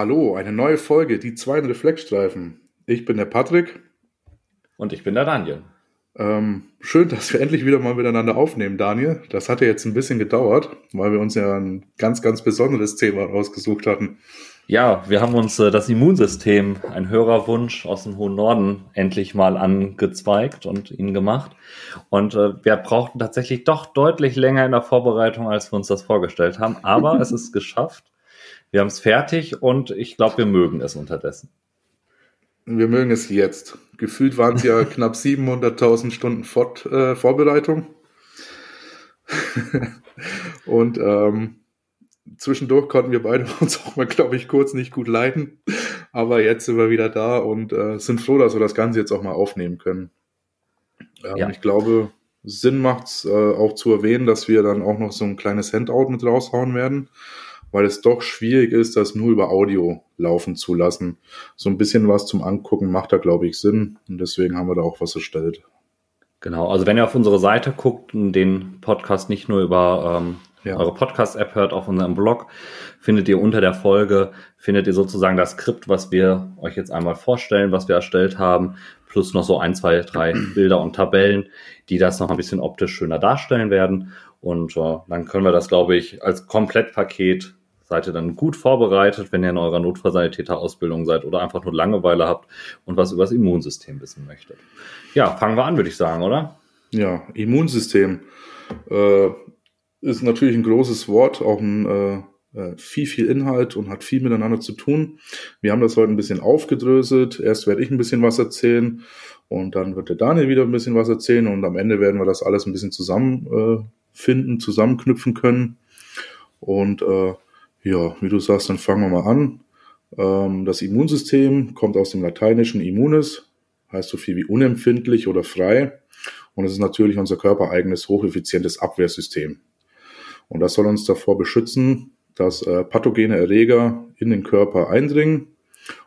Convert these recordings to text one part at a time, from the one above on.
Hallo, eine neue Folge, die zwei Reflexstreifen. Ich bin der Patrick. Und ich bin der Daniel. Ähm, schön, dass wir endlich wieder mal miteinander aufnehmen, Daniel. Das hat ja jetzt ein bisschen gedauert, weil wir uns ja ein ganz, ganz besonderes Thema rausgesucht hatten. Ja, wir haben uns äh, das Immunsystem, ein Hörerwunsch aus dem hohen Norden, endlich mal angezweigt und ihn gemacht. Und äh, wir brauchten tatsächlich doch deutlich länger in der Vorbereitung, als wir uns das vorgestellt haben. Aber es ist geschafft. Wir haben es fertig und ich glaube, wir mögen es unterdessen. Wir mögen es jetzt. Gefühlt waren es ja knapp 700.000 Stunden Fort, äh, Vorbereitung. und ähm, zwischendurch konnten wir beide uns auch mal, glaube ich, kurz nicht gut leiden. Aber jetzt sind wir wieder da und äh, sind froh, dass wir das Ganze jetzt auch mal aufnehmen können. Ähm, ja. Ich glaube, Sinn macht es äh, auch zu erwähnen, dass wir dann auch noch so ein kleines Handout mit raushauen werden weil es doch schwierig ist, das nur über Audio laufen zu lassen. So ein bisschen was zum Angucken macht da, glaube ich, Sinn und deswegen haben wir da auch was erstellt. Genau, also wenn ihr auf unsere Seite guckt und den Podcast nicht nur über ähm, ja. eure Podcast-App hört, auf unserem Blog, findet ihr unter der Folge, findet ihr sozusagen das Skript, was wir euch jetzt einmal vorstellen, was wir erstellt haben, plus noch so ein, zwei, drei Bilder und Tabellen, die das noch ein bisschen optisch schöner darstellen werden. Und äh, dann können wir das, glaube ich, als Komplettpaket seid ihr dann gut vorbereitet, wenn ihr in eurer Notfallsanitäter-Ausbildung seid oder einfach nur Langeweile habt und was über das Immunsystem wissen möchtet. Ja, fangen wir an, würde ich sagen, oder? Ja, Immunsystem äh, ist natürlich ein großes Wort, auch ein äh, äh viel, viel Inhalt und hat viel miteinander zu tun. Wir haben das heute ein bisschen aufgedröselt. Erst werde ich ein bisschen was erzählen und dann wird der Daniel wieder ein bisschen was erzählen und am Ende werden wir das alles ein bisschen zusammenfinden, äh, zusammenknüpfen können. Und äh, ja, wie du sagst, dann fangen wir mal an. Ähm, das Immunsystem kommt aus dem lateinischen immunis, heißt so viel wie unempfindlich oder frei. Und es ist natürlich unser körpereigenes, hocheffizientes Abwehrsystem. Und das soll uns davor beschützen, dass äh, pathogene Erreger in den Körper eindringen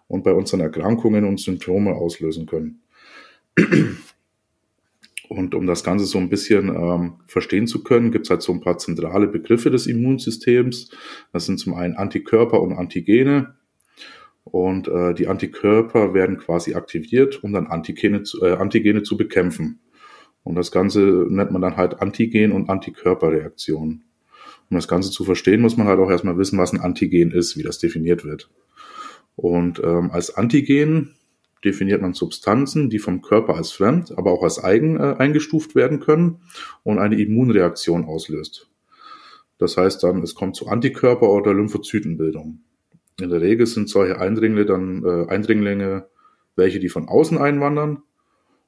und bei unseren Erkrankungen und Symptome auslösen können. Und um das Ganze so ein bisschen ähm, verstehen zu können, gibt es halt so ein paar zentrale Begriffe des Immunsystems. Das sind zum einen Antikörper und Antigene. Und äh, die Antikörper werden quasi aktiviert, um dann Antigene zu, äh, Antigene zu bekämpfen. Und das Ganze nennt man dann halt Antigen- und Antikörperreaktion. Um das Ganze zu verstehen, muss man halt auch erstmal wissen, was ein Antigen ist, wie das definiert wird. Und ähm, als Antigen definiert man Substanzen, die vom Körper als fremd, aber auch als eigen äh, eingestuft werden können und eine Immunreaktion auslöst. Das heißt dann, es kommt zu Antikörper- oder Lymphozytenbildung. In der Regel sind solche Eindringlinge dann äh, Eindringlinge welche, die von außen einwandern.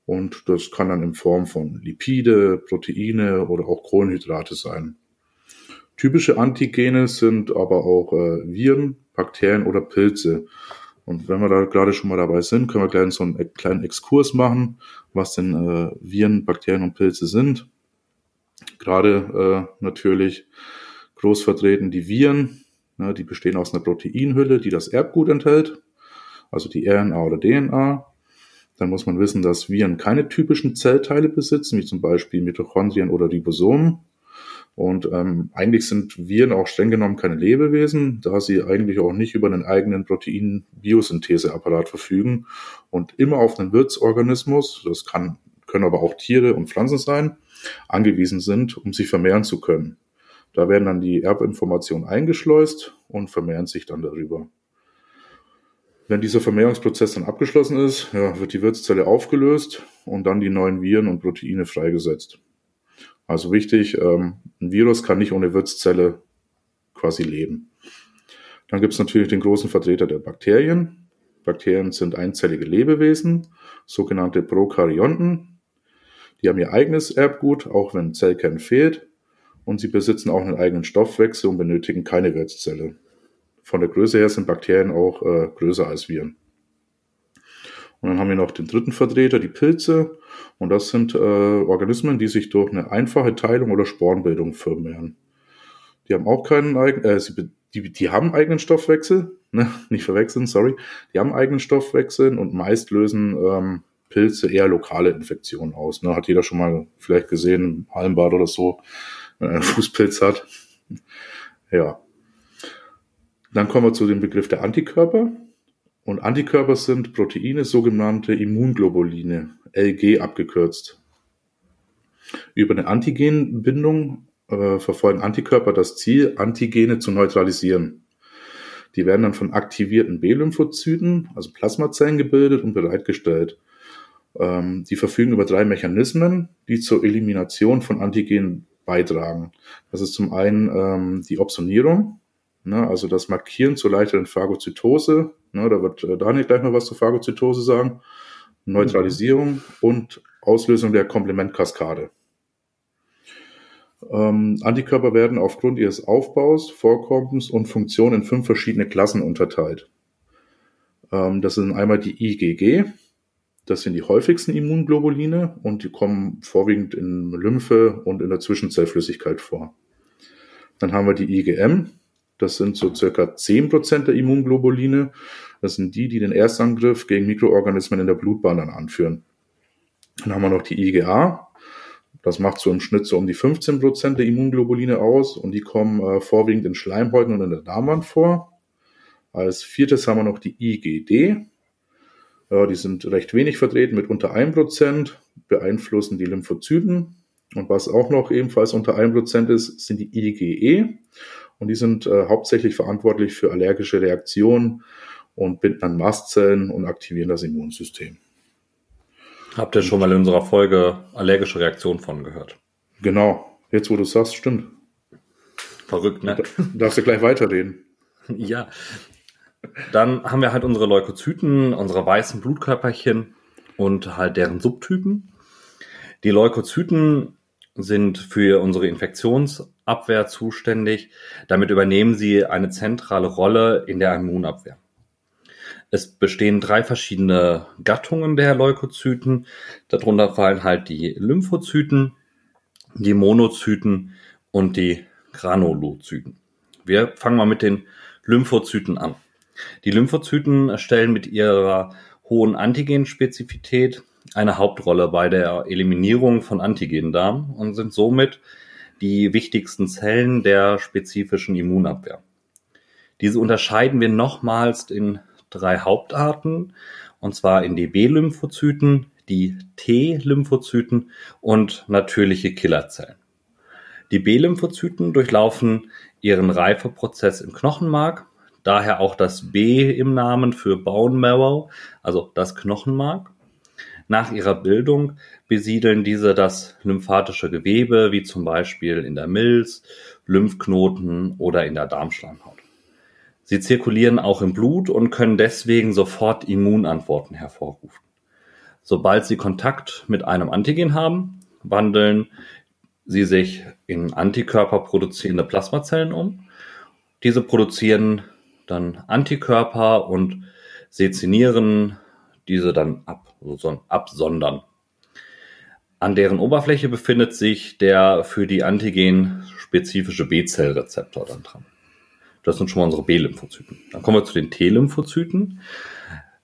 Und das kann dann in Form von Lipide, Proteine oder auch Kohlenhydrate sein. Typische Antigene sind aber auch äh, Viren, Bakterien oder Pilze. Und wenn wir da gerade schon mal dabei sind, können wir gleich so einen kleinen Exkurs machen, was denn äh, Viren, Bakterien und Pilze sind. Gerade äh, natürlich groß vertreten die Viren, ne, die bestehen aus einer Proteinhülle, die das Erbgut enthält, also die RNA oder DNA. Dann muss man wissen, dass Viren keine typischen Zellteile besitzen, wie zum Beispiel Mitochondrien oder Ribosomen. Und ähm, eigentlich sind Viren auch streng genommen keine Lebewesen, da sie eigentlich auch nicht über einen eigenen Protein-Biosyntheseapparat verfügen und immer auf einen Wirtsorganismus, das kann, können aber auch Tiere und Pflanzen sein, angewiesen sind, um sich vermehren zu können. Da werden dann die Erbinformationen eingeschleust und vermehren sich dann darüber. Wenn dieser Vermehrungsprozess dann abgeschlossen ist, ja, wird die Wirtszelle aufgelöst und dann die neuen Viren und Proteine freigesetzt. Also wichtig, ähm, ein Virus kann nicht ohne Wirtszelle quasi leben. Dann gibt es natürlich den großen Vertreter der Bakterien. Bakterien sind einzellige Lebewesen, sogenannte Prokaryonten. Die haben ihr eigenes Erbgut, auch wenn Zellkern fehlt. Und sie besitzen auch einen eigenen Stoffwechsel und benötigen keine Wirtszelle. Von der Größe her sind Bakterien auch äh, größer als Viren. Und dann haben wir noch den dritten Vertreter, die Pilze. Und das sind äh, Organismen, die sich durch eine einfache Teilung oder Sporenbildung vermehren. Die haben auch keinen eigenen, äh, sie, die, die haben eigenen Stoffwechsel, ne? nicht verwechseln, sorry. Die haben eigenen Stoffwechsel und meist lösen ähm, Pilze eher lokale Infektionen aus. Ne? Hat jeder schon mal vielleicht gesehen Hallenbad oder so, wenn er einen Fußpilz hat. ja. Dann kommen wir zu dem Begriff der Antikörper. Und Antikörper sind Proteine, sogenannte Immunglobuline, LG abgekürzt. Über eine Antigenbindung äh, verfolgen Antikörper das Ziel, Antigene zu neutralisieren. Die werden dann von aktivierten B-Lymphozyten, also Plasmazellen, gebildet und bereitgestellt. Ähm, die verfügen über drei Mechanismen, die zur Elimination von Antigenen beitragen. Das ist zum einen ähm, die Opsonierung, ne, also das Markieren zur leichteren Phagozytose. Ne, da wird äh, Daniel gleich noch was zur Phagozytose sagen. Neutralisierung mhm. und Auslösung der Komplementkaskade. Ähm, Antikörper werden aufgrund ihres Aufbaus, Vorkommens und Funktion in fünf verschiedene Klassen unterteilt. Ähm, das sind einmal die IgG, das sind die häufigsten Immunglobuline und die kommen vorwiegend in Lymphe und in der Zwischenzellflüssigkeit vor. Dann haben wir die IgM, das sind so circa 10% der Immunglobuline. Das sind die, die den Erstangriff gegen Mikroorganismen in der Blutbahn dann anführen. Dann haben wir noch die IgA, das macht so im Schnitt so um die 15 Prozent der Immunglobuline aus und die kommen äh, vorwiegend in Schleimhäuten und in der Darmwand vor. Als viertes haben wir noch die IgD. Ja, die sind recht wenig vertreten mit unter 1 Prozent, beeinflussen die Lymphozyten. Und was auch noch ebenfalls unter 1 Prozent ist, sind die IgE. Und die sind äh, hauptsächlich verantwortlich für allergische Reaktionen und binden an Mastzellen und aktivieren das Immunsystem. Habt ihr schon mal in unserer Folge allergische Reaktion von gehört? Genau. Jetzt, wo du sagst, stimmt. Verrückt, ne? darfst du gleich weiterreden. Ja. Dann haben wir halt unsere Leukozyten, unsere weißen Blutkörperchen und halt deren Subtypen. Die Leukozyten sind für unsere Infektionsabwehr zuständig. Damit übernehmen sie eine zentrale Rolle in der Immunabwehr. Es bestehen drei verschiedene Gattungen der Leukozyten. Darunter fallen halt die Lymphozyten, die Monozyten und die Granulozyten. Wir fangen mal mit den Lymphozyten an. Die Lymphozyten stellen mit ihrer hohen Antigenspezifität eine Hauptrolle bei der Eliminierung von Antigenen dar und sind somit die wichtigsten Zellen der spezifischen Immunabwehr. Diese unterscheiden wir nochmals in drei Hauptarten, und zwar in die B-Lymphozyten, die T-Lymphozyten und natürliche Killerzellen. Die B-Lymphozyten durchlaufen ihren Reifeprozess im Knochenmark, daher auch das B im Namen für Bone Marrow, also das Knochenmark. Nach ihrer Bildung besiedeln diese das lymphatische Gewebe, wie zum Beispiel in der Milz, Lymphknoten oder in der Darmschleimhaut. Sie zirkulieren auch im Blut und können deswegen sofort Immunantworten hervorrufen. Sobald sie Kontakt mit einem Antigen haben, wandeln sie sich in Antikörper produzierende Plasmazellen um. Diese produzieren dann Antikörper und sezinieren diese dann ab, also absondern. An deren Oberfläche befindet sich der für die Antigen spezifische B-Zellrezeptor dann dran. Das sind schon mal unsere B-Lymphozyten. Dann kommen wir zu den T-Lymphozyten.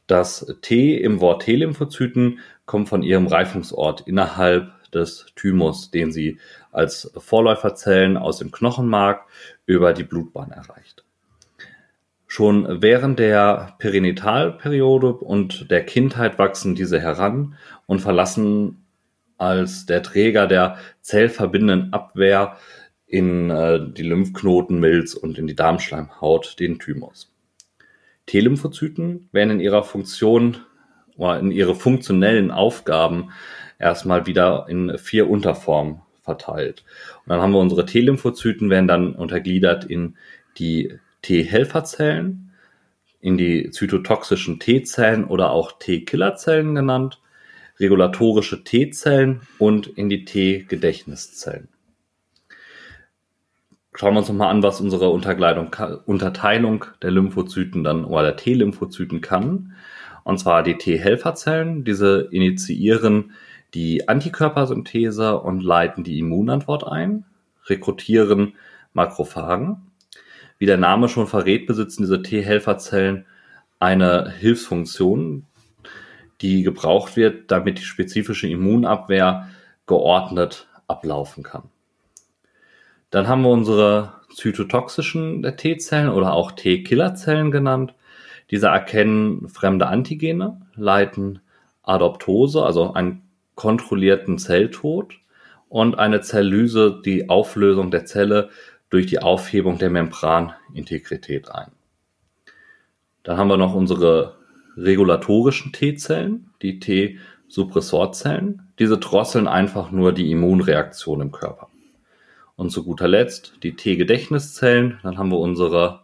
Das T im Wort T-Lymphozyten kommt von ihrem Reifungsort innerhalb des Thymus, den sie als Vorläuferzellen aus dem Knochenmark über die Blutbahn erreicht. Schon während der Perinatalperiode und der Kindheit wachsen diese heran und verlassen als der Träger der zellverbindenden Abwehr in äh, die Lymphknoten, Milz und in die Darmschleimhaut, den Thymus. T-Lymphozyten werden in ihrer Funktion oder in ihre funktionellen Aufgaben erstmal wieder in vier Unterformen verteilt. Und dann haben wir unsere T-Lymphozyten werden dann untergliedert in die T-Helferzellen, in die zytotoxischen T-Zellen oder auch T-Killerzellen genannt, regulatorische T-Zellen und in die T-Gedächtniszellen schauen wir uns nochmal an, was unsere Unterteilung der Lymphozyten dann oder der T-Lymphozyten kann. Und zwar die T-Helferzellen. Diese initiieren die Antikörpersynthese und leiten die Immunantwort ein, rekrutieren Makrophagen. Wie der Name schon verrät, besitzen diese T-Helferzellen eine Hilfsfunktion, die gebraucht wird, damit die spezifische Immunabwehr geordnet ablaufen kann. Dann haben wir unsere zytotoxischen T-Zellen oder auch T-Killerzellen genannt. Diese erkennen fremde Antigene, leiten Adoptose, also einen kontrollierten Zelltod und eine Zelllyse, die Auflösung der Zelle durch die Aufhebung der Membranintegrität ein. Dann haben wir noch unsere regulatorischen T-Zellen, die T-Suppressorzellen. Diese drosseln einfach nur die Immunreaktion im Körper. Und zu guter Letzt die T-Gedächtniszellen. Dann haben wir unsere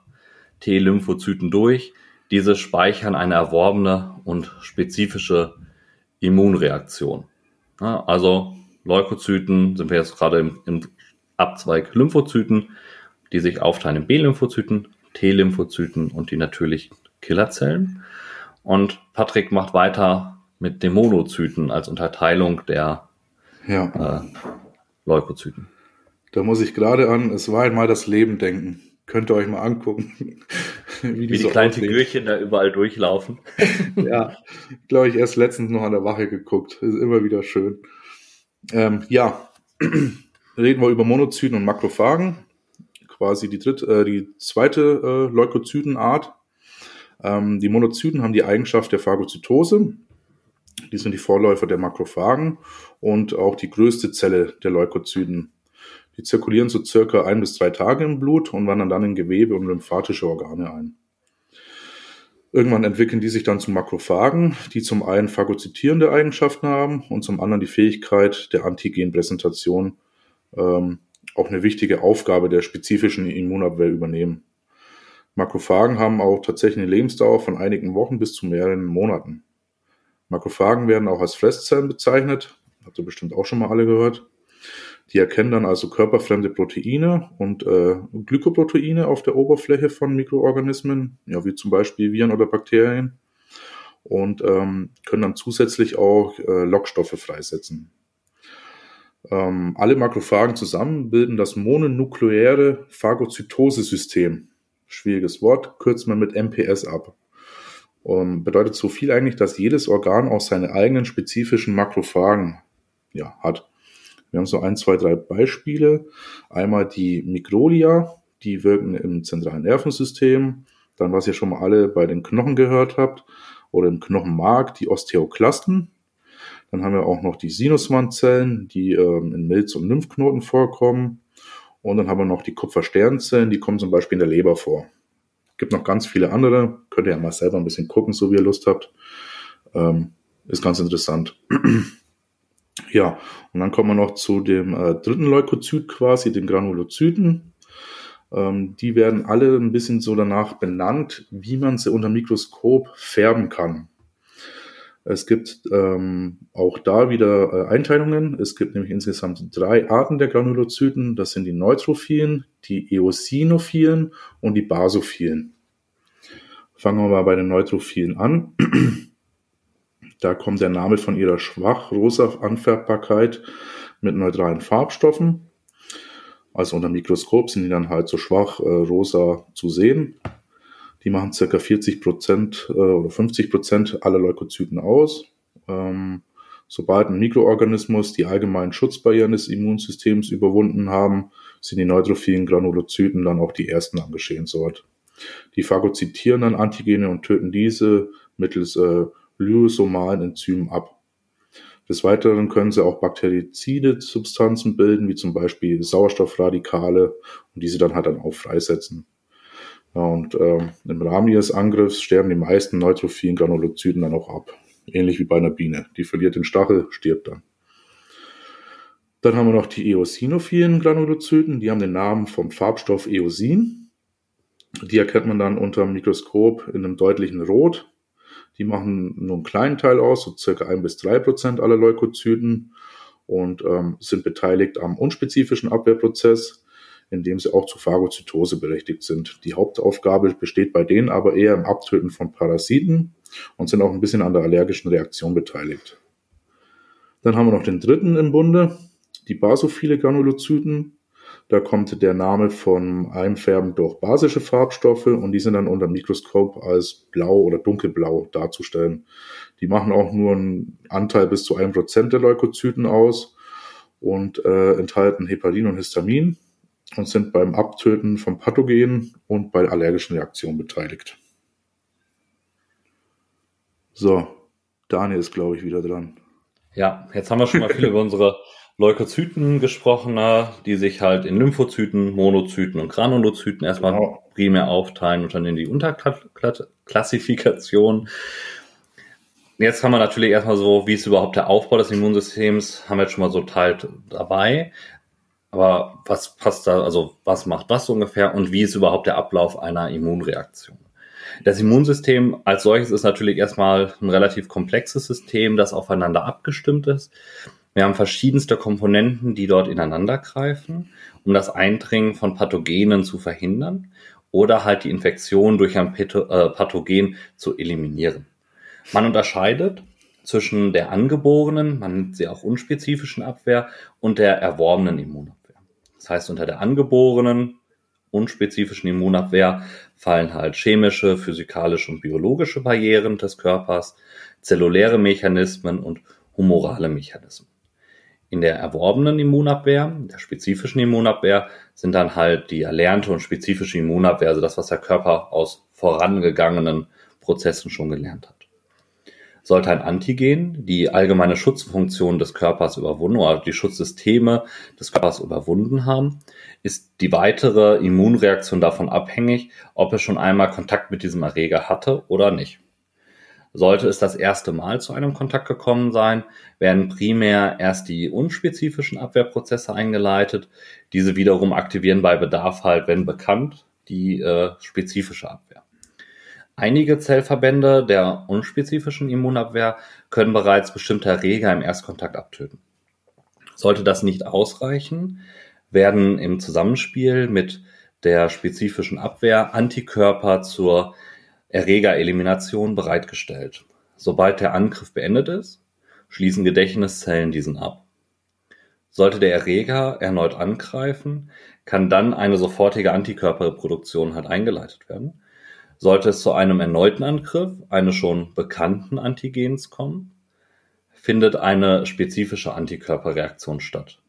T-Lymphozyten durch. Diese speichern eine erworbene und spezifische Immunreaktion. Also Leukozyten sind wir jetzt gerade im, im Abzweig Lymphozyten, die sich aufteilen in B-Lymphozyten, T-Lymphozyten und die natürlichen Killerzellen. Und Patrick macht weiter mit den Monozyten als Unterteilung der ja. äh, Leukozyten. Da muss ich gerade an, es war einmal das Leben denken. Könnt ihr euch mal angucken. wie die, wie die so kleinen Figürchen da überall durchlaufen. ja, glaube ich, erst letztens noch an der Wache geguckt. Ist immer wieder schön. Ähm, ja, reden wir über Monozyten und Makrophagen. Quasi die, dritte, äh, die zweite äh, Leukozytenart. Ähm, die Monozyten haben die Eigenschaft der Phagozytose. Die sind die Vorläufer der Makrophagen und auch die größte Zelle der Leukozyten. Die zirkulieren so circa ein bis drei Tage im Blut und wandern dann in Gewebe und lymphatische Organe ein. Irgendwann entwickeln die sich dann zu Makrophagen, die zum einen phagozytierende Eigenschaften haben und zum anderen die Fähigkeit der Antigenpräsentation, ähm, auch eine wichtige Aufgabe der spezifischen Immunabwehr übernehmen. Makrophagen haben auch tatsächlich eine Lebensdauer von einigen Wochen bis zu mehreren Monaten. Makrophagen werden auch als Fresszellen bezeichnet, habt ihr bestimmt auch schon mal alle gehört. Die erkennen dann also körperfremde Proteine und äh, Glykoproteine auf der Oberfläche von Mikroorganismen, ja, wie zum Beispiel Viren oder Bakterien, und ähm, können dann zusätzlich auch äh, Lockstoffe freisetzen. Ähm, alle Makrophagen zusammen bilden das mononukleäre Phagozytose-System. Schwieriges Wort, kürzt man mit MPS ab. Um, bedeutet so viel eigentlich, dass jedes Organ auch seine eigenen spezifischen Makrophagen ja, hat. Wir haben so ein, zwei, drei Beispiele. Einmal die Microlia, die wirken im zentralen Nervensystem. Dann, was ihr schon mal alle bei den Knochen gehört habt, oder im Knochenmark, die Osteoklasten. Dann haben wir auch noch die Sinuswandzellen, die ähm, in Milz- und Lymphknoten vorkommen. Und dann haben wir noch die Kupfersternzellen, die kommen zum Beispiel in der Leber vor. Gibt noch ganz viele andere. Könnt ihr ja mal selber ein bisschen gucken, so wie ihr Lust habt. Ähm, ist ganz interessant. Ja, und dann kommen wir noch zu dem äh, dritten Leukozyt quasi, den Granulozyten. Ähm, die werden alle ein bisschen so danach benannt, wie man sie unter Mikroskop färben kann. Es gibt ähm, auch da wieder äh, Einteilungen. Es gibt nämlich insgesamt drei Arten der Granulozyten. Das sind die Neutrophilen, die Eosinophilen und die Basophilen. Fangen wir mal bei den Neutrophilen an. Da kommt der Name von ihrer schwach rosa Anfärbbarkeit mit neutralen Farbstoffen. Also unter Mikroskop sind die dann halt so schwach äh, rosa zu sehen. Die machen circa 40 Prozent äh, oder 50 Prozent aller Leukozyten aus. Ähm, sobald ein Mikroorganismus die allgemeinen Schutzbarrieren des Immunsystems überwunden haben, sind die neutrophilen Granulozyten dann auch die ersten am Geschehensort. Die phagozytieren dann Antigene und töten diese mittels äh, lysomalen Enzymen ab. Des Weiteren können sie auch bakterizide Substanzen bilden, wie zum Beispiel Sauerstoffradikale und diese dann halt dann auch freisetzen. Und äh, im Rahmen ihres Angriffs sterben die meisten neutrophilen Granulozyten dann auch ab. Ähnlich wie bei einer Biene. Die verliert den Stachel, stirbt dann. Dann haben wir noch die eosinophilen Granulozyten. Die haben den Namen vom Farbstoff Eosin. Die erkennt man dann unter dem Mikroskop in einem deutlichen Rot. Die machen nur einen kleinen Teil aus, so circa ein bis drei Prozent aller Leukozyten und ähm, sind beteiligt am unspezifischen Abwehrprozess, in dem sie auch zu Phagozytose berechtigt sind. Die Hauptaufgabe besteht bei denen aber eher im Abtöten von Parasiten und sind auch ein bisschen an der allergischen Reaktion beteiligt. Dann haben wir noch den dritten im Bunde, die basophile Granulozyten. Da kommt der Name von Einfärben durch basische Farbstoffe und die sind dann unter dem Mikroskop als blau oder dunkelblau darzustellen. Die machen auch nur einen Anteil bis zu einem Prozent der Leukozyten aus und äh, enthalten Heparin und Histamin. Und sind beim Abtöten von Pathogenen und bei allergischen Reaktionen beteiligt. So, Daniel ist, glaube ich, wieder dran. Ja, jetzt haben wir schon mal viel über unsere Leukozyten gesprochen, die sich halt in Lymphozyten, Monozyten und Granulozyten erstmal genau. primär aufteilen und dann in die Unterklassifikation. Jetzt haben wir natürlich erstmal so, wie ist überhaupt der Aufbau des Immunsystems, haben wir jetzt schon mal so teilt dabei. Aber was passt da, also was macht das ungefähr und wie ist überhaupt der Ablauf einer Immunreaktion? Das Immunsystem als solches ist natürlich erstmal ein relativ komplexes System, das aufeinander abgestimmt ist. Wir haben verschiedenste Komponenten, die dort ineinander greifen, um das Eindringen von Pathogenen zu verhindern oder halt die Infektion durch ein äh, Pathogen zu eliminieren. Man unterscheidet zwischen der angeborenen, man nennt sie auch unspezifischen Abwehr und der erworbenen Immunabwehr. Das heißt, unter der angeborenen, unspezifischen Immunabwehr fallen halt chemische, physikalische und biologische Barrieren des Körpers, zelluläre Mechanismen und humorale Mechanismen. In der erworbenen Immunabwehr, der spezifischen Immunabwehr, sind dann halt die erlernte und spezifische Immunabwehr, also das, was der Körper aus vorangegangenen Prozessen schon gelernt hat. Sollte ein Antigen die allgemeine Schutzfunktion des Körpers überwunden oder die Schutzsysteme des Körpers überwunden haben, ist die weitere Immunreaktion davon abhängig, ob es schon einmal Kontakt mit diesem Erreger hatte oder nicht. Sollte es das erste Mal zu einem Kontakt gekommen sein, werden primär erst die unspezifischen Abwehrprozesse eingeleitet. Diese wiederum aktivieren bei Bedarf halt, wenn bekannt, die äh, spezifische Abwehr. Einige Zellverbände der unspezifischen Immunabwehr können bereits bestimmte Erreger im Erstkontakt abtöten. Sollte das nicht ausreichen, werden im Zusammenspiel mit der spezifischen Abwehr Antikörper zur Erregerelimination bereitgestellt. Sobald der Angriff beendet ist, schließen Gedächtniszellen diesen ab. Sollte der Erreger erneut angreifen, kann dann eine sofortige Antikörperreproduktion halt eingeleitet werden. Sollte es zu einem erneuten Angriff eines schon bekannten Antigens kommen, findet eine spezifische Antikörperreaktion statt,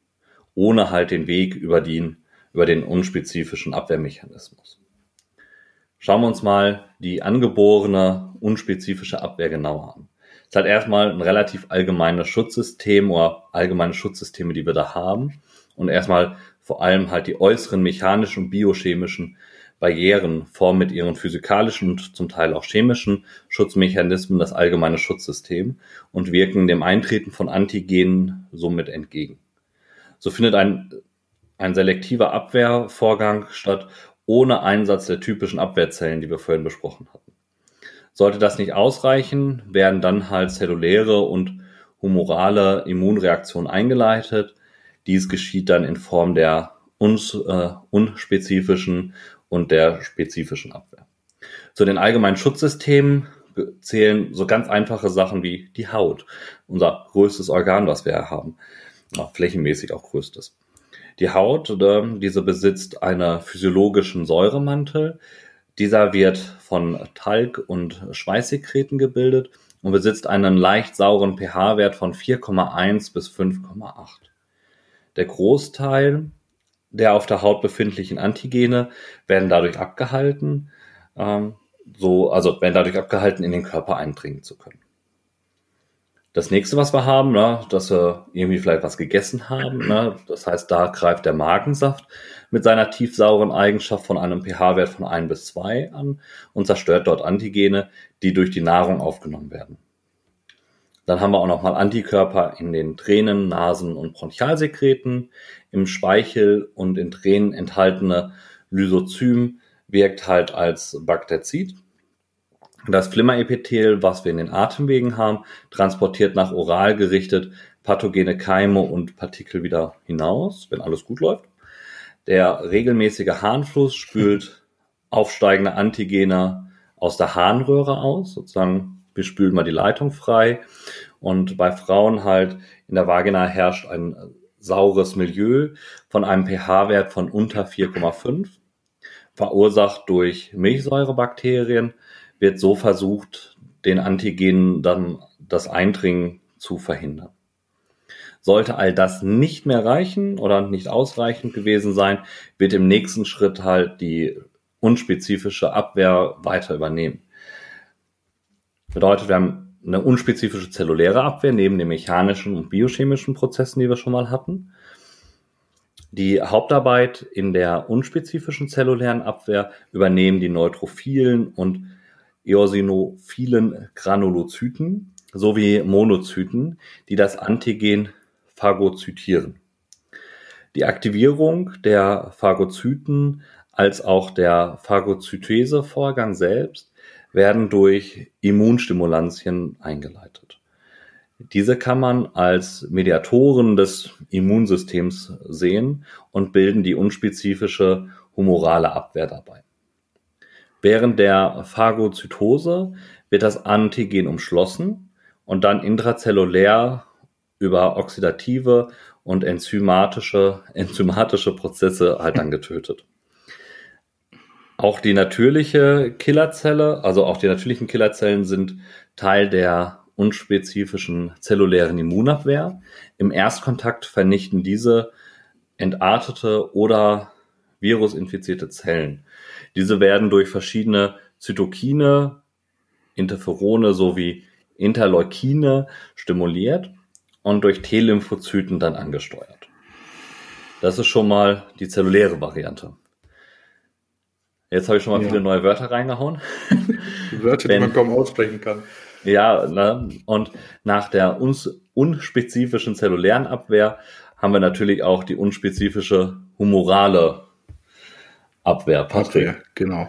ohne halt den Weg über den, über den unspezifischen Abwehrmechanismus. Schauen wir uns mal die angeborene unspezifische Abwehr genauer an. Es hat erstmal ein relativ allgemeines Schutzsystem oder allgemeine Schutzsysteme, die wir da haben. Und erstmal vor allem halt die äußeren mechanischen und biochemischen Barrieren formen mit ihren physikalischen und zum Teil auch chemischen Schutzmechanismen das allgemeine Schutzsystem und wirken dem Eintreten von Antigenen somit entgegen. So findet ein, ein selektiver Abwehrvorgang statt ohne Einsatz der typischen Abwehrzellen, die wir vorhin besprochen hatten. Sollte das nicht ausreichen, werden dann halt zelluläre und humorale Immunreaktionen eingeleitet. Dies geschieht dann in Form der uns, äh, unspezifischen und der spezifischen Abwehr. Zu den allgemeinen Schutzsystemen zählen so ganz einfache Sachen wie die Haut, unser größtes Organ, was wir haben, flächenmäßig auch größtes. Die Haut, diese besitzt einen physiologischen Säuremantel. Dieser wird von Talg und Schweißsekreten gebildet und besitzt einen leicht sauren pH-Wert von 4,1 bis 5,8. Der Großteil der auf der Haut befindlichen Antigene werden dadurch abgehalten, ähm, so, also werden dadurch abgehalten, in den Körper eindringen zu können. Das nächste, was wir haben, ne, dass wir irgendwie vielleicht was gegessen haben, ne, das heißt, da greift der Magensaft mit seiner tiefsauren Eigenschaft von einem pH-Wert von 1 bis 2 an und zerstört dort Antigene, die durch die Nahrung aufgenommen werden. Dann haben wir auch nochmal Antikörper in den Tränen, Nasen und Bronchialsekreten. Im Speichel und in Tränen enthaltene Lysozym wirkt halt als Bakterizid. Das Flimmerepithel, was wir in den Atemwegen haben, transportiert nach oral gerichtet pathogene Keime und Partikel wieder hinaus, wenn alles gut läuft. Der regelmäßige Harnfluss spült aufsteigende Antigene aus der Harnröhre aus, sozusagen wir spülen mal die Leitung frei. Und bei Frauen halt in der Vagina herrscht ein saures Milieu von einem pH-Wert von unter 4,5, verursacht durch Milchsäurebakterien, wird so versucht, den Antigenen dann das Eindringen zu verhindern. Sollte all das nicht mehr reichen oder nicht ausreichend gewesen sein, wird im nächsten Schritt halt die unspezifische Abwehr weiter übernehmen. Bedeutet, wir haben eine unspezifische zelluläre Abwehr neben den mechanischen und biochemischen Prozessen, die wir schon mal hatten. Die Hauptarbeit in der unspezifischen zellulären Abwehr übernehmen die neutrophilen und eosinophilen Granulozyten sowie Monozyten, die das Antigen phagozytieren. Die Aktivierung der Phagozyten als auch der Phagozytese-Vorgang selbst werden durch Immunstimulantien eingeleitet. Diese kann man als Mediatoren des Immunsystems sehen und bilden die unspezifische humorale Abwehr dabei. Während der Phagozytose wird das Antigen umschlossen und dann intrazellulär über oxidative und enzymatische, enzymatische Prozesse halt dann getötet. Auch die natürliche Killerzelle, also auch die natürlichen Killerzellen sind Teil der unspezifischen zellulären Immunabwehr. Im Erstkontakt vernichten diese entartete oder virusinfizierte Zellen. Diese werden durch verschiedene Zytokine, Interferone sowie Interleukine stimuliert und durch T-Lymphozyten dann angesteuert. Das ist schon mal die zelluläre Variante. Jetzt habe ich schon mal ja. viele neue Wörter reingehauen. Wörter, Wenn, die man kaum aussprechen kann. Ja, ne? und nach der uns unspezifischen zellulären Abwehr haben wir natürlich auch die unspezifische humorale Abwehr. Patrick. Abwehr, genau.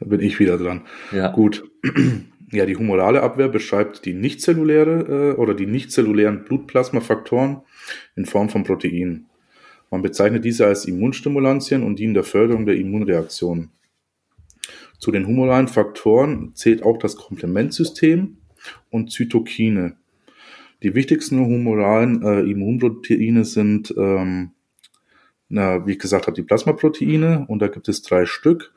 Da bin ich wieder dran. Ja. Gut. Ja, die humorale Abwehr beschreibt die nichtzelluläre äh, oder die nichtzellulären Blutplasmafaktoren in Form von Proteinen. Man bezeichnet diese als Immunstimulantien und dienen der Förderung der Immunreaktion. Zu den humoralen Faktoren zählt auch das Komplementsystem und Zytokine. Die wichtigsten humoralen äh, Immunproteine sind, ähm, na, wie ich gesagt habe, die Plasmaproteine und da gibt es drei Stück.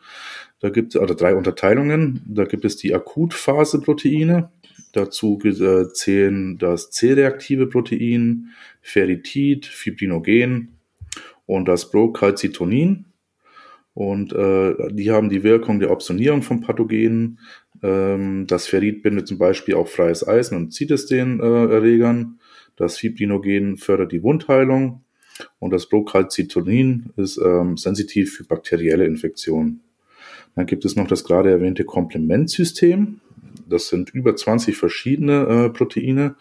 Da gibt es oder drei Unterteilungen. Da gibt es die Akutphaseproteine. Dazu äh, zählen das C-reaktive Protein, Ferritit, Fibrinogen und das Procalcitonin. Und äh, die haben die Wirkung der Opsonierung von Pathogenen. Ähm, das Ferrit bindet zum Beispiel auch freies Eisen und zieht es den äh, Erregern. Das Fibrinogen fördert die Wundheilung. Und das Procalcitonin ist ähm, sensitiv für bakterielle Infektionen. Dann gibt es noch das gerade erwähnte Komplementsystem. Das sind über 20 verschiedene äh, Proteine,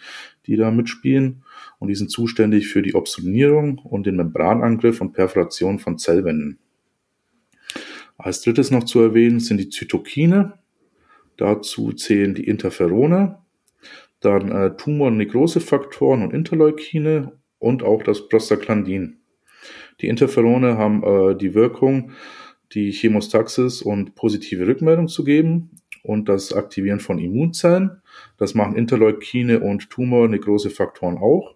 die da mitspielen und die sind zuständig für die Opsonierung und den Membranangriff und Perforation von Zellwänden. Als drittes noch zu erwähnen sind die Zytokine. Dazu zählen die Interferone, dann äh, Tumor- und Nekrosefaktoren und Interleukine und auch das Prostaglandin. Die Interferone haben äh, die Wirkung, die Chemostaxis und positive Rückmeldung zu geben und das Aktivieren von Immunzellen. Das machen Interleukine und Tumor-Nekrosefaktoren auch.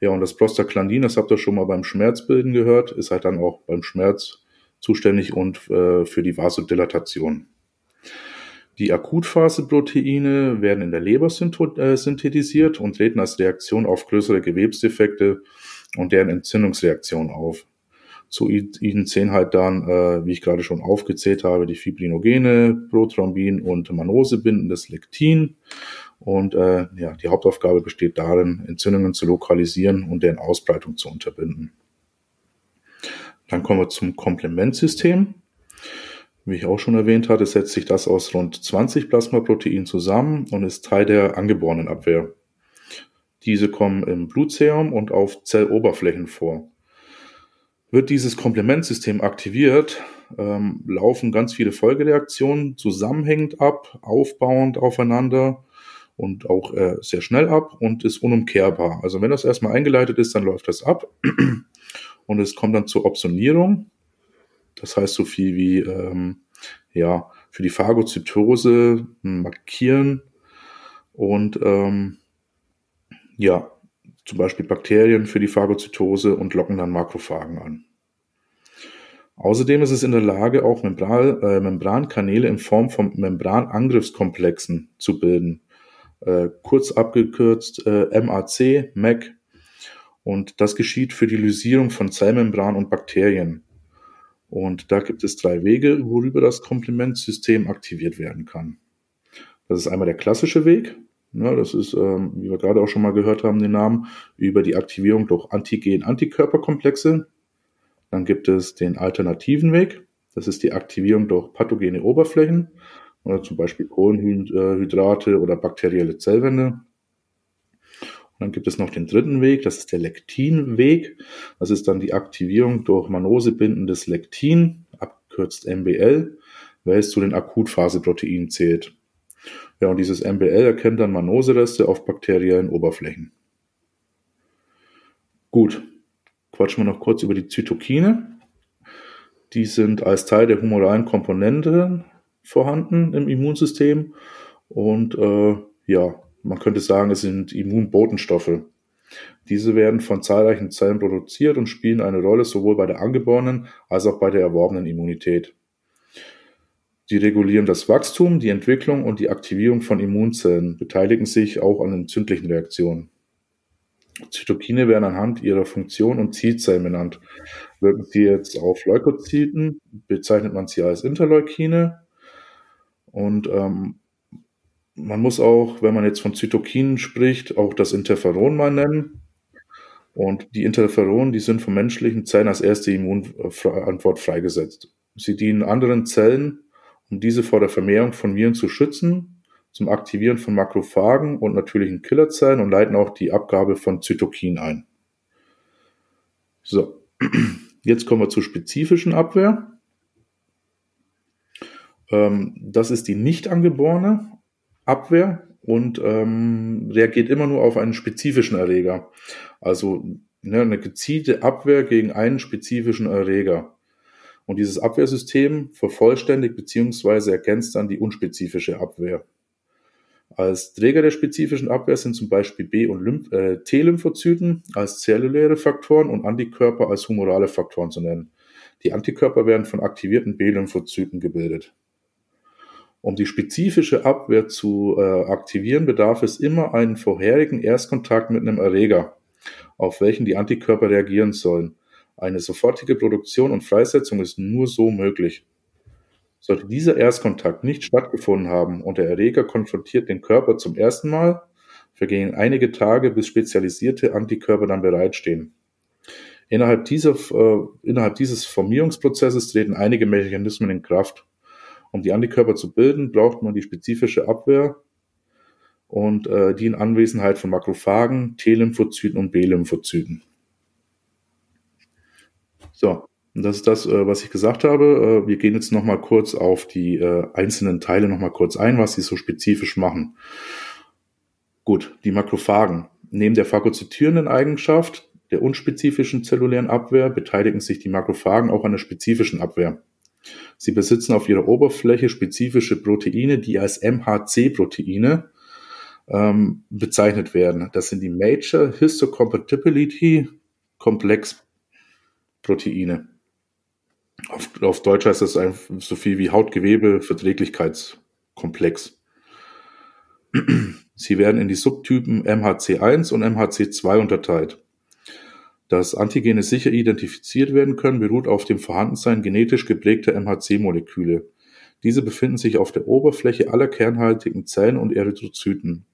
Ja, und das Prostaglandin, das habt ihr schon mal beim Schmerzbilden gehört, ist halt dann auch beim Schmerz zuständig und äh, für die Vasodilatation. Die Akutphaseproteine werden in der Leber äh, synthetisiert und treten als Reaktion auf größere Gewebsdefekte und deren Entzündungsreaktion auf. Zu ihnen zählen halt dann, äh, wie ich gerade schon aufgezählt habe, die Fibrinogene, Prothrombin und Manose-bindendes Lektin und äh, ja, die Hauptaufgabe besteht darin, Entzündungen zu lokalisieren und deren Ausbreitung zu unterbinden. Dann kommen wir zum Komplementsystem. Wie ich auch schon erwähnt hatte, setzt sich das aus rund 20 Plasmaproteinen zusammen und ist Teil der angeborenen Abwehr. Diese kommen im Blutserum und auf Zelloberflächen vor. Wird dieses Komplementsystem aktiviert, ähm, laufen ganz viele Folgereaktionen zusammenhängend ab, aufbauend aufeinander und auch äh, sehr schnell ab und ist unumkehrbar. Also wenn das erstmal eingeleitet ist, dann läuft das ab und es kommt dann zur Opsonierung. Das heißt so viel wie ähm, ja für die Phagozytose markieren und ähm, ja zum Beispiel Bakterien für die Phagozytose und locken dann Makrophagen an. Außerdem ist es in der Lage, auch Membran, äh, Membrankanäle in Form von Membranangriffskomplexen zu bilden äh, kurz abgekürzt äh, MAC, MAC. Und das geschieht für die Lysierung von Zellmembran und Bakterien. Und da gibt es drei Wege, worüber das Komplementsystem aktiviert werden kann. Das ist einmal der klassische Weg. Ja, das ist, ähm, wie wir gerade auch schon mal gehört haben, den Namen, über die Aktivierung durch Antigen-Antikörperkomplexe. Dann gibt es den alternativen Weg. Das ist die Aktivierung durch pathogene Oberflächen, zum Beispiel Kohlenhydrate oder bakterielle Zellwände. Und dann gibt es noch den dritten Weg, das ist der Lektinweg. Das ist dann die Aktivierung durch manosebindendes Lektin, abgekürzt MBL, welches zu den Akutphaseproteinen zählt. Ja, und dieses MBL erkennt dann Manosereste auf bakteriellen Oberflächen. Gut, quatschen wir noch kurz über die Zytokine. Die sind als Teil der humoralen Komponente vorhanden im Immunsystem und äh, ja, man könnte sagen, es sind Immunbotenstoffe. Diese werden von zahlreichen Zellen produziert und spielen eine Rolle sowohl bei der angeborenen als auch bei der erworbenen Immunität. Sie regulieren das Wachstum, die Entwicklung und die Aktivierung von Immunzellen, beteiligen sich auch an entzündlichen Reaktionen. Zytokine werden anhand ihrer Funktion und Zielzellen benannt. Wirken sie jetzt auf Leukozyten, bezeichnet man sie als Interleukine. Und ähm, man muss auch, wenn man jetzt von Zytokinen spricht, auch das Interferon mal nennen. Und die Interferonen, die sind von menschlichen Zellen als erste Immunantwort freigesetzt. Sie dienen anderen Zellen, um diese vor der Vermehrung von Viren zu schützen, zum Aktivieren von Makrophagen und natürlichen Killerzellen und leiten auch die Abgabe von Zytokinen ein. So, jetzt kommen wir zur spezifischen Abwehr. Ähm, das ist die nicht angeborene Abwehr und ähm, reagiert immer nur auf einen spezifischen Erreger. Also ne, eine gezielte Abwehr gegen einen spezifischen Erreger. Und dieses Abwehrsystem vervollständigt bzw. ergänzt dann die unspezifische Abwehr. Als Träger der spezifischen Abwehr sind zum Beispiel B- und Lymph äh, T-Lymphozyten als zelluläre Faktoren und Antikörper als humorale Faktoren zu nennen. Die Antikörper werden von aktivierten B-Lymphozyten gebildet. Um die spezifische Abwehr zu äh, aktivieren, bedarf es immer einen vorherigen Erstkontakt mit einem Erreger, auf welchen die Antikörper reagieren sollen. Eine sofortige Produktion und Freisetzung ist nur so möglich. Sollte dieser Erstkontakt nicht stattgefunden haben und der Erreger konfrontiert den Körper zum ersten Mal, vergehen einige Tage, bis spezialisierte Antikörper dann bereitstehen. Innerhalb, dieser, äh, innerhalb dieses Formierungsprozesses treten einige Mechanismen in Kraft. Um die Antikörper zu bilden, braucht man die spezifische Abwehr und äh, die in Anwesenheit von Makrophagen, T-Lymphozyten und B-Lymphozyten. So, und das ist das, äh, was ich gesagt habe. Äh, wir gehen jetzt nochmal kurz auf die äh, einzelnen Teile nochmal kurz ein, was sie so spezifisch machen. Gut, die Makrophagen. Neben der phagozytierenden Eigenschaft der unspezifischen zellulären Abwehr beteiligen sich die Makrophagen auch an der spezifischen Abwehr. Sie besitzen auf ihrer Oberfläche spezifische Proteine, die als MHC-Proteine ähm, bezeichnet werden. Das sind die Major Histocompatibility Complex Proteine. Auf, auf Deutsch heißt das so viel wie Hautgewebe-Verträglichkeitskomplex. Sie werden in die Subtypen MHC1 und MHC2 unterteilt. Dass Antigene sicher identifiziert werden können, beruht auf dem Vorhandensein genetisch geprägter MHC-Moleküle. Diese befinden sich auf der Oberfläche aller kernhaltigen Zellen und Erythrozyten.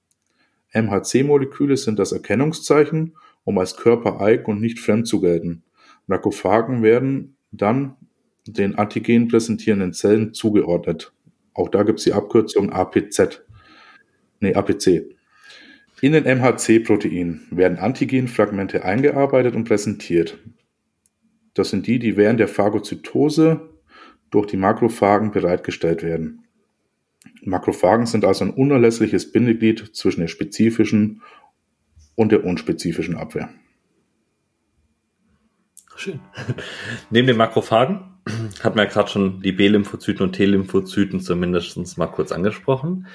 MHC-Moleküle sind das Erkennungszeichen, um als körpereig und nicht fremd zu gelten. Makrophagen werden dann den Antigen präsentierenden Zellen zugeordnet. Auch da gibt es die Abkürzung APZ. Nee, APC. In den MHC-Proteinen werden Antigenfragmente eingearbeitet und präsentiert. Das sind die, die während der Phagozytose durch die Makrophagen bereitgestellt werden. Makrophagen sind also ein unerlässliches Bindeglied zwischen der spezifischen und der unspezifischen Abwehr. Schön. Neben den Makrophagen hat man ja gerade schon die B-Lymphozyten und T-Lymphozyten zumindest mal kurz angesprochen.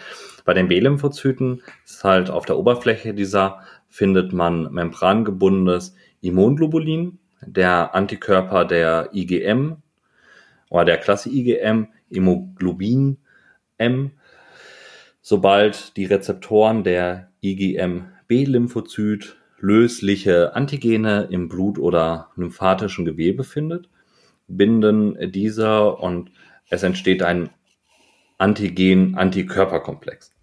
Bei den B-Lymphozyten ist halt auf der Oberfläche dieser findet man membrangebundenes Immunglobulin, der Antikörper der IgM oder der Klasse IgM, Immunoglobin M. Sobald die Rezeptoren der IgM B-Lymphozyt lösliche Antigene im Blut oder lymphatischen Gewebe findet, binden diese und es entsteht ein Antigen-Antikörperkomplex.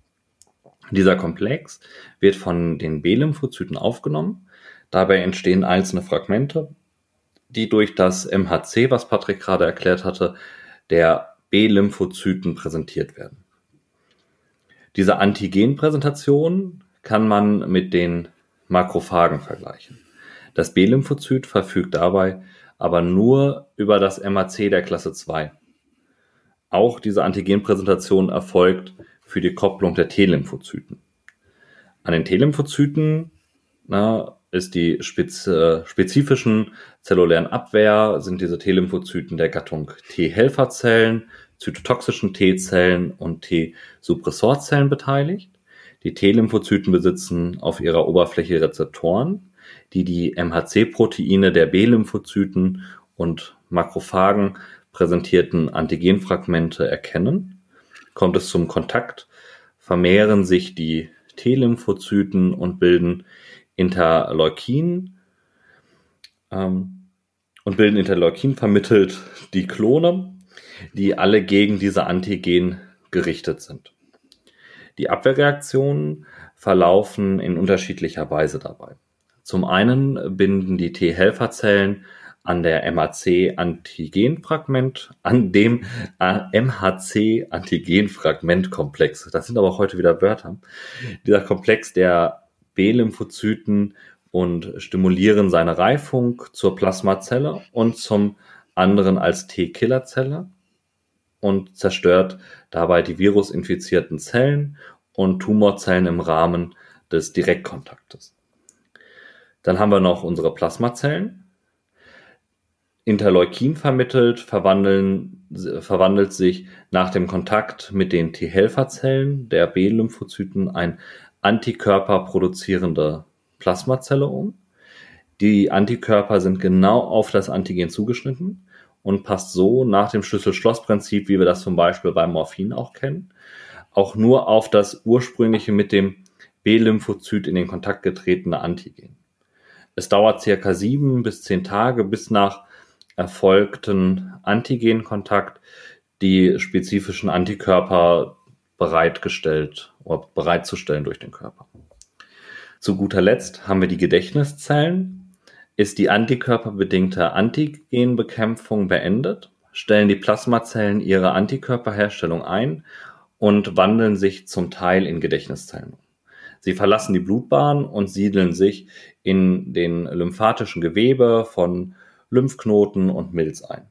Dieser Komplex wird von den B-Lymphozyten aufgenommen. Dabei entstehen einzelne Fragmente, die durch das MHC, was Patrick gerade erklärt hatte, der B-Lymphozyten präsentiert werden. Diese Antigenpräsentation kann man mit den Makrophagen vergleichen. Das B-Lymphozyt verfügt dabei aber nur über das MAC der Klasse 2. Auch diese Antigenpräsentation erfolgt für die Kopplung der T-Lymphozyten. An den T-Lymphozyten ist die spez äh, spezifischen zellulären Abwehr, sind diese T-Lymphozyten der Gattung T-Helferzellen, zytotoxischen T-Zellen und T-Suppressorzellen beteiligt. Die T-Lymphozyten besitzen auf ihrer Oberfläche Rezeptoren, die die MHC-Proteine der B-Lymphozyten und Makrophagen präsentierten Antigenfragmente erkennen. Kommt es zum Kontakt, vermehren sich die T-Lymphozyten und bilden Interleukin ähm, und bilden Interleukin vermittelt die Klone, die alle gegen diese Antigen gerichtet sind. Die Abwehrreaktionen verlaufen in unterschiedlicher Weise dabei. Zum einen binden die T-Helferzellen an der MHC-Antigenfragment, an dem äh, MHC-Antigenfragmentkomplex. Das sind aber auch heute wieder Wörter. Dieser Komplex der B-Lymphozyten und stimulieren seine Reifung zur Plasmazelle und zum anderen als T-Killerzelle und zerstört dabei die virusinfizierten Zellen und Tumorzellen im Rahmen des Direktkontaktes. Dann haben wir noch unsere Plasmazellen. Interleukin vermittelt, verwandeln, verwandelt sich nach dem Kontakt mit den T-Helferzellen der B-Lymphozyten ein Antikörper produzierende Plasmazelle um. Die Antikörper sind genau auf das Antigen zugeschnitten und passt so nach dem Schlüssel-Schloss-Prinzip, wie wir das zum Beispiel beim Morphin auch kennen, auch nur auf das ursprüngliche mit dem B-Lymphozyt in den Kontakt getretene Antigen. Es dauert circa sieben bis zehn Tage bis nach erfolgten Antigenkontakt die spezifischen Antikörper bereitgestellt oder bereitzustellen durch den Körper. Zu guter Letzt haben wir die Gedächtniszellen. Ist die antikörperbedingte Antigenbekämpfung beendet, stellen die Plasmazellen ihre Antikörperherstellung ein und wandeln sich zum Teil in Gedächtniszellen Sie verlassen die Blutbahn und siedeln sich in den lymphatischen Gewebe von Lymphknoten und Milz ein.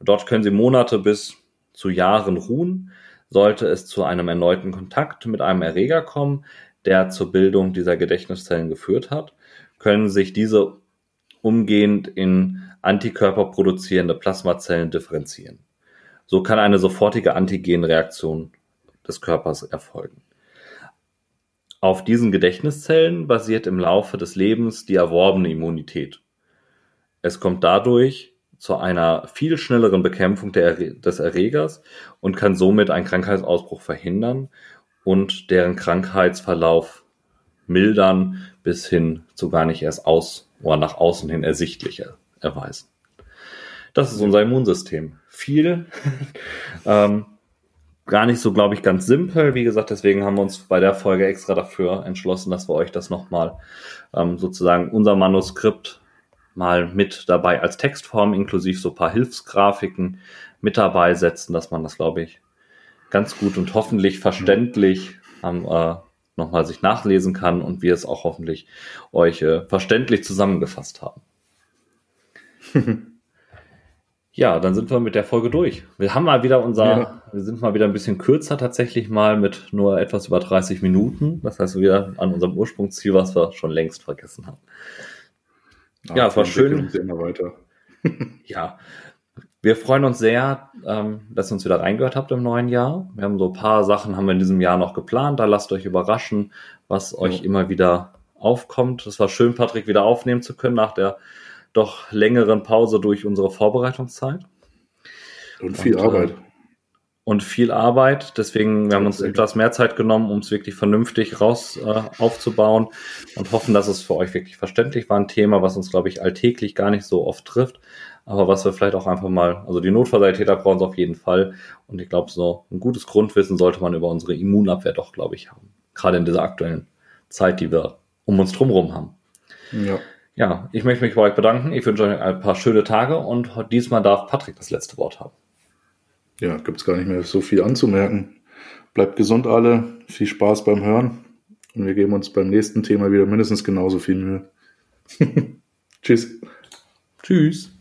Dort können sie Monate bis zu Jahren ruhen. Sollte es zu einem erneuten Kontakt mit einem Erreger kommen, der zur Bildung dieser Gedächtniszellen geführt hat, können sich diese umgehend in Antikörper produzierende Plasmazellen differenzieren. So kann eine sofortige Antigenreaktion des Körpers erfolgen. Auf diesen Gedächtniszellen basiert im Laufe des Lebens die erworbene Immunität. Es kommt dadurch zu einer viel schnelleren Bekämpfung der, des Erregers und kann somit einen Krankheitsausbruch verhindern und deren Krankheitsverlauf mildern bis hin zu gar nicht erst aus oder nach außen hin ersichtlich erweisen. Das ist unser Immunsystem. Viel ähm, gar nicht so, glaube ich, ganz simpel. Wie gesagt, deswegen haben wir uns bei der Folge extra dafür entschlossen, dass wir euch das nochmal ähm, sozusagen unser Manuskript mal mit dabei als Textform inklusive so paar Hilfsgrafiken mit dabei setzen, dass man das, glaube ich, ganz gut und hoffentlich verständlich ähm, äh, nochmal sich nachlesen kann und wir es auch hoffentlich euch äh, verständlich zusammengefasst haben. Ja, dann sind wir mit der Folge durch. Wir haben mal wieder unser, ja. wir sind mal wieder ein bisschen kürzer tatsächlich mal mit nur etwas über 30 Minuten. Das heißt wieder an unserem Ursprungsziel, was wir schon längst vergessen haben. Ja, ja es war schön. Immer weiter. ja, wir freuen uns sehr, ähm, dass ihr uns wieder reingehört habt im neuen Jahr. Wir haben so ein paar Sachen haben wir in diesem Jahr noch geplant. Da lasst euch überraschen, was ja. euch immer wieder aufkommt. Es war schön, Patrick wieder aufnehmen zu können nach der doch längeren Pause durch unsere Vorbereitungszeit. Und viel und, äh, Arbeit. Und viel Arbeit. Deswegen, wir haben uns etwas mehr Zeit genommen, um es wirklich vernünftig raus äh, aufzubauen und hoffen, dass es für euch wirklich verständlich war. Ein Thema, was uns, glaube ich, alltäglich gar nicht so oft trifft, aber was wir vielleicht auch einfach mal, also die Notfallsanitäter brauchen es auf jeden Fall. Und ich glaube, so ein gutes Grundwissen sollte man über unsere Immunabwehr doch, glaube ich, haben. Gerade in dieser aktuellen Zeit, die wir um uns drumherum haben. Ja. Ja, ich möchte mich bei euch bedanken. Ich wünsche euch ein paar schöne Tage und diesmal darf Patrick das letzte Wort haben. Ja, gibt es gar nicht mehr so viel anzumerken. Bleibt gesund alle, viel Spaß beim Hören und wir geben uns beim nächsten Thema wieder mindestens genauso viel Mühe. Tschüss. Tschüss.